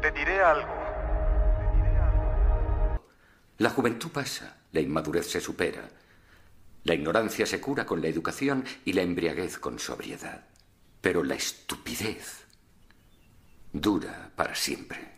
Te diré algo. La juventud pasa, la inmadurez se supera. La ignorancia se cura con la educación y la embriaguez con sobriedad. Pero la estupidez dura para siempre.